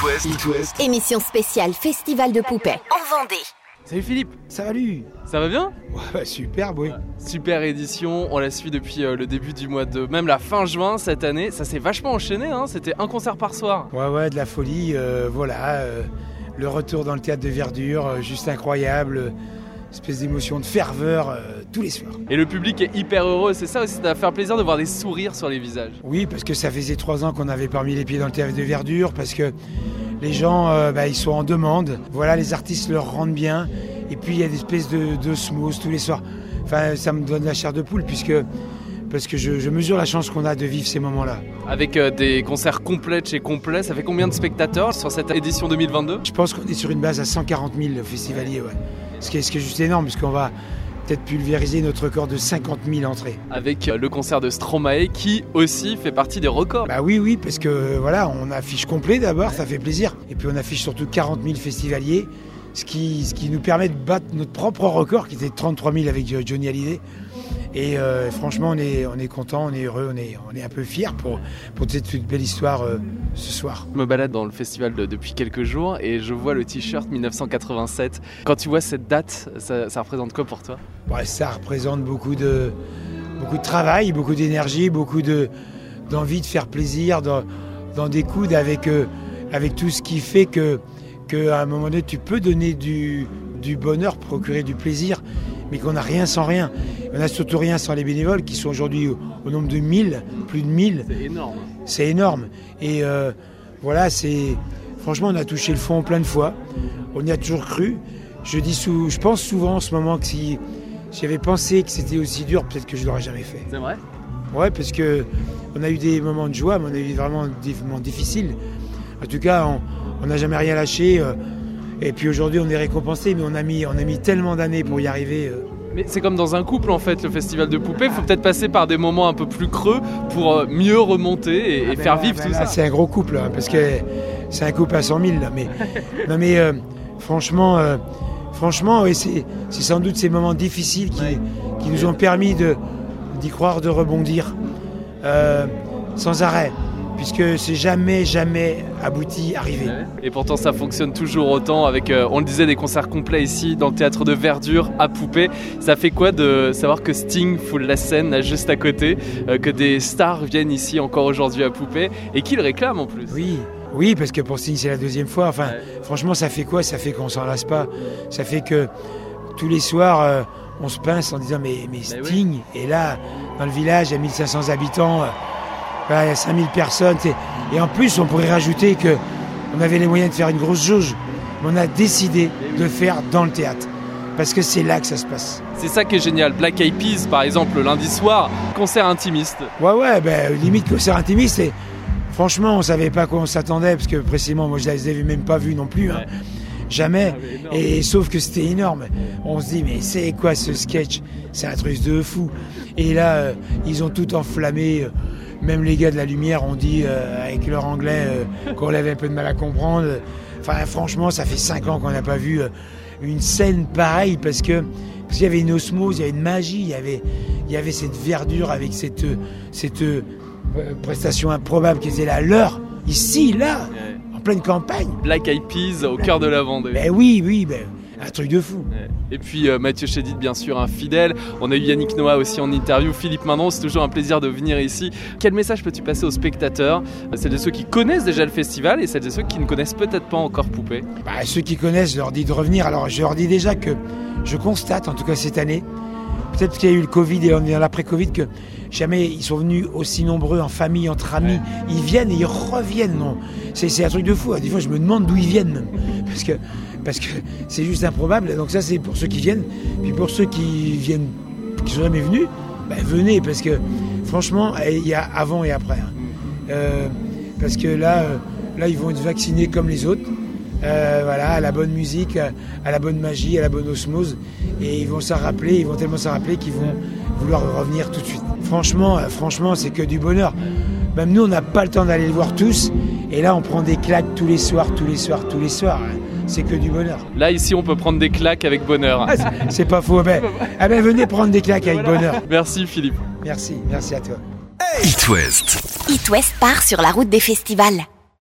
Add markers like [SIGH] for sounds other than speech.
It West. It West. Émission spéciale Festival de poupées en Vendée. Salut Philippe, Salut ça va bien? Ouais, bah, superbe, oui. Super édition, on la suit depuis euh, le début du mois de... même la fin juin cette année, ça s'est vachement enchaîné, hein c'était un concert par soir. Ouais, ouais, de la folie, euh, voilà. euh, le retour dans le théâtre de Verdure, juste incroyable. Espèce d'émotion de ferveur euh, tous les soirs. Et le public est hyper heureux, c'est ça aussi, ça va faire plaisir de voir des sourires sur les visages. Oui, parce que ça faisait trois ans qu'on avait pas mis les pieds dans le théâtre de Verdure, parce que les gens, euh, bah, ils sont en demande. Voilà, les artistes leur rendent bien. Et puis, il y a des espèces de- d'osmose tous les soirs. Enfin, ça me donne la chair de poule, puisque parce que je, je mesure la chance qu'on a de vivre ces moments-là. Avec euh, des concerts complets de chez complet, ça fait combien de spectateurs sur cette édition 2022 Je pense qu'on est sur une base à 140 000 festivaliers, ouais. Ce qui est, ce qui est juste énorme, puisqu'on va peut-être pulvériser notre record de 50 000 entrées. Avec euh, le concert de Stromae qui aussi fait partie des records. Bah oui, oui, parce que voilà, on affiche complet d'abord, ça fait plaisir. Et puis on affiche surtout 40 000 festivaliers, ce qui, ce qui nous permet de battre notre propre record qui était de 33 000 avec euh, Johnny Hallyday. Et euh, franchement, on est, on est content, on est heureux, on est, on est un peu fiers pour, pour cette belle histoire euh, ce soir. Je me balade dans le festival de- depuis quelques jours et je vois le t-shirt 1987. Quand tu vois cette date, ça, ça représente quoi pour toi? Ouais, ça représente beaucoup de, beaucoup de travail, beaucoup d'énergie, beaucoup de, d'envie de faire plaisir, d'en, d'en découdre avec, euh, avec tout ce qui fait que, que à un moment donné, tu peux donner du, du bonheur, procurer du plaisir, mais qu'on n'a rien sans rien. On n'a surtout rien sans les bénévoles qui sont aujourd'hui au, au nombre de 1000, plus de 1000. C'est énorme. C'est énorme. Et euh, voilà, c'est. Franchement, on a touché le fond plein de fois. On y a toujours cru. Je, dis je pense souvent en ce moment que si j'avais pensé que c'était aussi dur, peut-être que je l'aurais jamais fait. C'est vrai? Ouais, parce que on a eu des moments de joie, mais on a eu vraiment des moments difficiles. En tout cas, on on n'a jamais rien lâché. euh, et puis aujourd'hui, on est récompensé, mais on a mis, on a mis tellement d'années pour y arriver. euh. Mais c'est comme dans un couple en fait, le festival de poupées. Il faut peut-être passer par des moments un peu plus creux pour euh, mieux remonter et, Ah ben faire là, vivre ben tout là, ça. C'est un gros couple, hein, parce que c'est un couple à 100 000. Là, mais, [LAUGHS] non, mais euh, franchement, euh, franchement ouais, c'est sans doute ces moments difficiles qui, qui nous ont permis de- d'y croire, de rebondir euh, sans arrêt, puisque c'est jamais, jamais abouti, arrivé. Et pourtant ça fonctionne toujours autant avec, euh, on le disait, des concerts complets ici dans le théâtre de Verdure à Poupée. Ça fait quoi de savoir que Sting foule la scène là, juste à côté, euh, que des stars viennent ici encore aujourd'hui à Poupée et qu'ils réclament en plus? Oui, oui, parce que pour Sting, c'est la deuxième fois. Enfin, Ouais. franchement, ça fait quoi? Ça fait qu'on s'en lasse pas. Ça fait que tous les soirs, euh, on se pince en disant Mais, mais oui. Sting est là, dans le village, a 1500 habitants, voilà, il y a 5000 personnes. Et en plus, on pourrait rajouter que on avait les moyens de faire une grosse jauge. Mais on a décidé de faire dans le théâtre. Parce que c'est là que ça se passe. C'est ça qui est génial. Black Eyed Peas, par exemple, le lundi soir, concert intimiste. Ouais, ouais, ben, limite concert intimiste. Et franchement, on savait pas à quoi on s'attendait, parce que précisément, moi, je les avais même pas vus non plus. hein. Jamais. Ah. Et sauf que c'était énorme. On se dit, mais c'est quoi ce sketch? C'est un truc de fou. Et là, euh, ils ont tout enflammé. euh, Même les gars de la lumière ont dit, euh, avec leur anglais, euh, qu'on avait un peu de mal à comprendre. Enfin, franchement, ça fait cinq ans qu'on n'a pas vu euh, une scène pareille parce que parce qu'il y avait une osmose, il y avait une magie, il y avait, il y avait cette verdure avec cette, cette prestation improbable qui était la leur, ici, là, en pleine campagne. Black Eyed Peas au cœur de la Vendée. Ben oui, oui, ben, un truc de fou. Et puis euh, Mathieu Chédid, bien sûr, un fidèle. On a eu Yannick Noah aussi en interview. Philippe Mandon, c'est toujours un plaisir de venir ici. Quel message peux-tu passer aux spectateurs Celles de ceux qui connaissent déjà le festival et celles de ceux qui ne connaissent peut-être pas encore Poupée? Bah, ceux qui connaissent, je leur dis de revenir. Alors, je leur dis déjà que je constate, en tout cas cette année, peut-être qu'il y a eu le Covid et on est dans l'après-Covid, que jamais ils sont venus aussi nombreux en famille, entre amis. Ils viennent et ils reviennent. Non, c'est, un truc de fou. Des fois, je me demande d'où ils viennent même. Parce que, parce que c'est juste improbable. Donc, ça, c'est pour ceux qui viennent. Puis pour ceux qui viennent, qui sont jamais venus, bah, venez. Parce que, franchement, il y a avant et après. hein. Euh, parce que là, euh, là, ils vont être vaccinés comme les autres. Euh, voilà, à la bonne musique, à, la bonne magie, à la bonne osmose. Et ils vont s'en rappeler, ils vont tellement s'en rappeler qu'ils vont vouloir revenir tout de suite. Franchement, euh, franchement, c'est que du bonheur. Même nous, on n'a pas le temps d'aller les voir tous. Et là, on prend des claques tous les soirs, tous les soirs, tous les soirs. hein. C'est que du bonheur. Là, ici, on peut prendre des claques avec bonheur. Ah, c'est- c'est pas faux. Ben, ah ben, venez prendre des claques avec bonheur. [LAUGHS] Merci Philippe. Merci, merci à toi. It West. It West part sur la route des festivals.